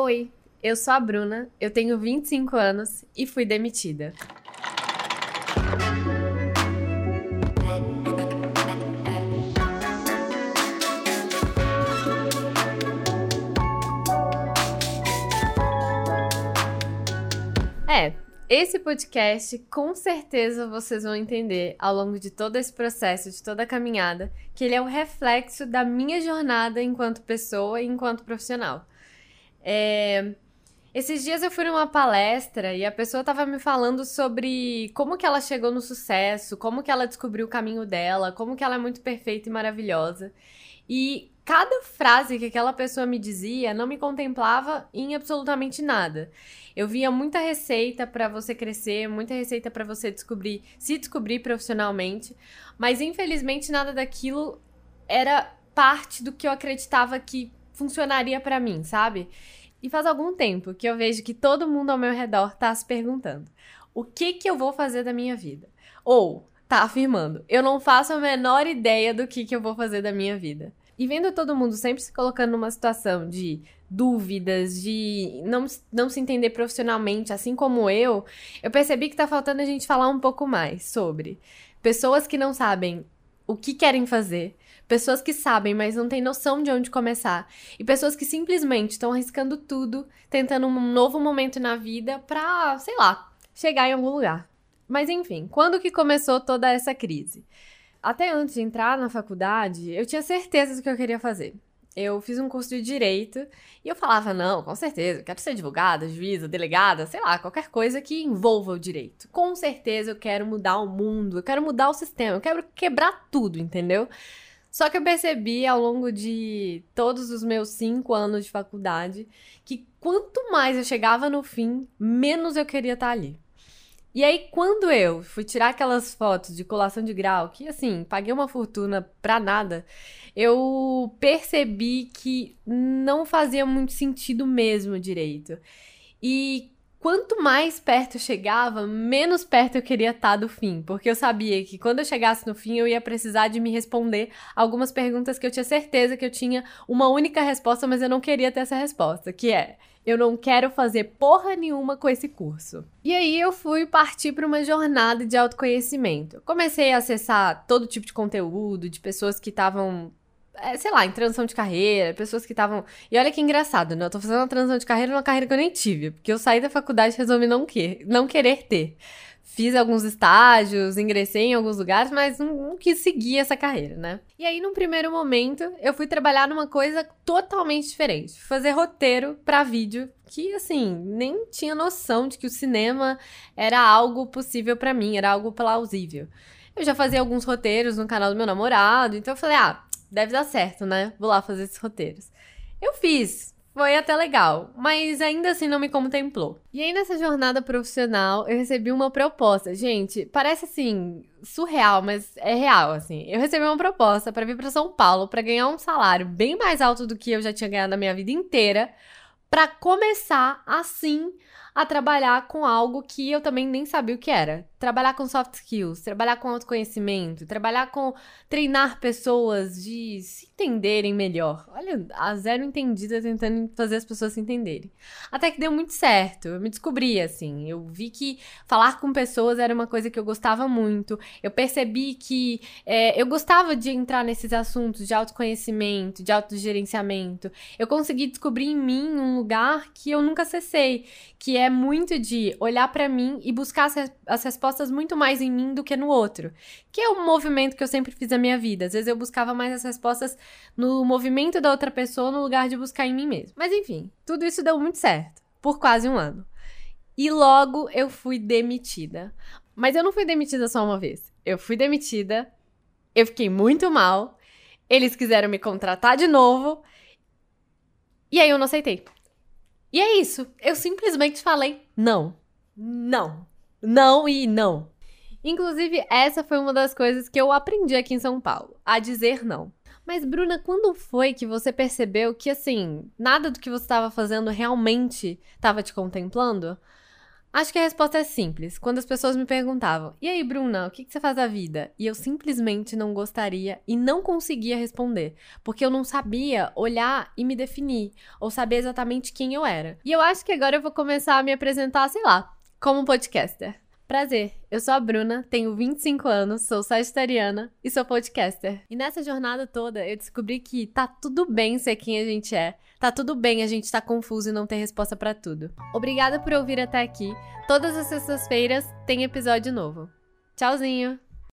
Oi, eu sou a Bruna, eu tenho 25 anos e fui demitida. É, esse podcast, com certeza vocês vão entender ao longo de todo esse processo, de toda a caminhada, que ele é um reflexo da minha jornada enquanto pessoa e enquanto profissional. É... Esses dias eu fui numa palestra e a pessoa estava me falando sobre como que ela chegou no sucesso, como que ela descobriu o caminho dela, como que ela é muito perfeita e maravilhosa. E cada frase que aquela pessoa me dizia não me contemplava em absolutamente nada. Eu via muita receita para você crescer, muita receita para você descobrir, se descobrir profissionalmente, mas infelizmente nada daquilo era parte do que eu acreditava que funcionaria para mim, sabe? E faz algum tempo que eu vejo que todo mundo ao meu redor tá se perguntando: o que que eu vou fazer da minha vida? Ou tá afirmando: eu não faço a menor ideia do que que eu vou fazer da minha vida. E vendo todo mundo sempre se colocando numa situação de dúvidas, de não, não se entender profissionalmente, assim como eu, eu percebi que tá faltando a gente falar um pouco mais sobre pessoas que não sabem o que querem fazer, pessoas que sabem, mas não têm noção de onde começar, e pessoas que simplesmente estão arriscando tudo, tentando um novo momento na vida pra, sei lá, chegar em algum lugar. Mas enfim, quando que começou toda essa crise? Até antes de entrar na faculdade, eu tinha certeza do que eu queria fazer. Eu fiz um curso de direito e eu falava: não, com certeza, eu quero ser advogada, juíza, delegada, sei lá, qualquer coisa que envolva o direito. Com certeza eu quero mudar o mundo, eu quero mudar o sistema, eu quero quebrar tudo, entendeu? Só que eu percebi ao longo de todos os meus cinco anos de faculdade que quanto mais eu chegava no fim, menos eu queria estar ali. E aí, quando eu fui tirar aquelas fotos de colação de grau, que assim, paguei uma fortuna pra nada, eu percebi que não fazia muito sentido mesmo direito. E quanto mais perto eu chegava, menos perto eu queria estar do fim, porque eu sabia que quando eu chegasse no fim eu ia precisar de me responder algumas perguntas que eu tinha certeza que eu tinha uma única resposta, mas eu não queria ter essa resposta, que é: eu não quero fazer porra nenhuma com esse curso. E aí eu fui partir para uma jornada de autoconhecimento. Comecei a acessar todo tipo de conteúdo, de pessoas que estavam é, sei lá, em transição de carreira, pessoas que estavam. E olha que engraçado, né? Eu tô fazendo uma transição de carreira numa carreira que eu nem tive, porque eu saí da faculdade e resolvi não, que... não querer ter. Fiz alguns estágios, ingressei em alguns lugares, mas não, não, quis seguir essa carreira, né? E aí, num primeiro momento, eu fui trabalhar numa coisa totalmente diferente. Fazer roteiro para vídeo, que assim, nem tinha noção de que o cinema era algo possível para mim, era algo plausível. Eu já fazia alguns roteiros no canal do meu namorado, então eu falei, ah, deve dar certo, né? Vou lá fazer esses roteiros. Eu fiz, foi até legal, mas ainda assim não me contemplou. E aí nessa jornada profissional eu recebi uma proposta. Gente, parece assim surreal, mas é real assim. Eu recebi uma proposta para vir para São Paulo para ganhar um salário bem mais alto do que eu já tinha ganhado na minha vida inteira, para começar assim a trabalhar com algo que eu também nem sabia o que era. Trabalhar com soft skills, trabalhar com autoconhecimento, trabalhar com treinar pessoas de se entenderem melhor. Olha, a zero entendida tentando fazer as pessoas se entenderem. Até que deu muito certo. Eu me descobri assim. Eu vi que falar com pessoas era uma coisa que eu gostava muito. Eu percebi que é, eu gostava de entrar nesses assuntos de autoconhecimento, de autogerenciamento. Eu consegui descobrir em mim um lugar que eu nunca acessei, que é muito de olhar para mim e buscar as, as respostas muito mais em mim do que no outro. Que é um movimento que eu sempre fiz na minha vida. Às vezes eu buscava mais as respostas no movimento da outra pessoa no lugar de buscar em mim mesmo. Mas enfim, tudo isso deu muito certo por quase um ano. E logo eu fui demitida. Mas eu não fui demitida só uma vez. Eu fui demitida, eu fiquei muito mal. Eles quiseram me contratar de novo. E aí eu não aceitei. E é isso. Eu simplesmente falei não. Não. Não e não. Inclusive, essa foi uma das coisas que eu aprendi aqui em São Paulo, a dizer não. Mas, Bruna, quando foi que você percebeu que, assim, nada do que você estava fazendo realmente estava te contemplando? Acho que a resposta é simples. Quando as pessoas me perguntavam: "E aí, Bruna, o que você faz da vida?" E eu simplesmente não gostaria e não conseguia responder, porque eu não sabia olhar e me definir, ou saber exatamente quem eu era. E eu acho que agora eu vou começar a me apresentar, sei lá, como podcaster. Prazer, eu sou a Bruna, tenho 25 anos, sou sagitariana e sou podcaster. E nessa jornada toda eu descobri que tá tudo bem ser quem a gente é, tá tudo bem a gente tá confuso e não ter resposta para tudo. Obrigada por ouvir até aqui. Todas as sextas-feiras tem episódio novo. Tchauzinho!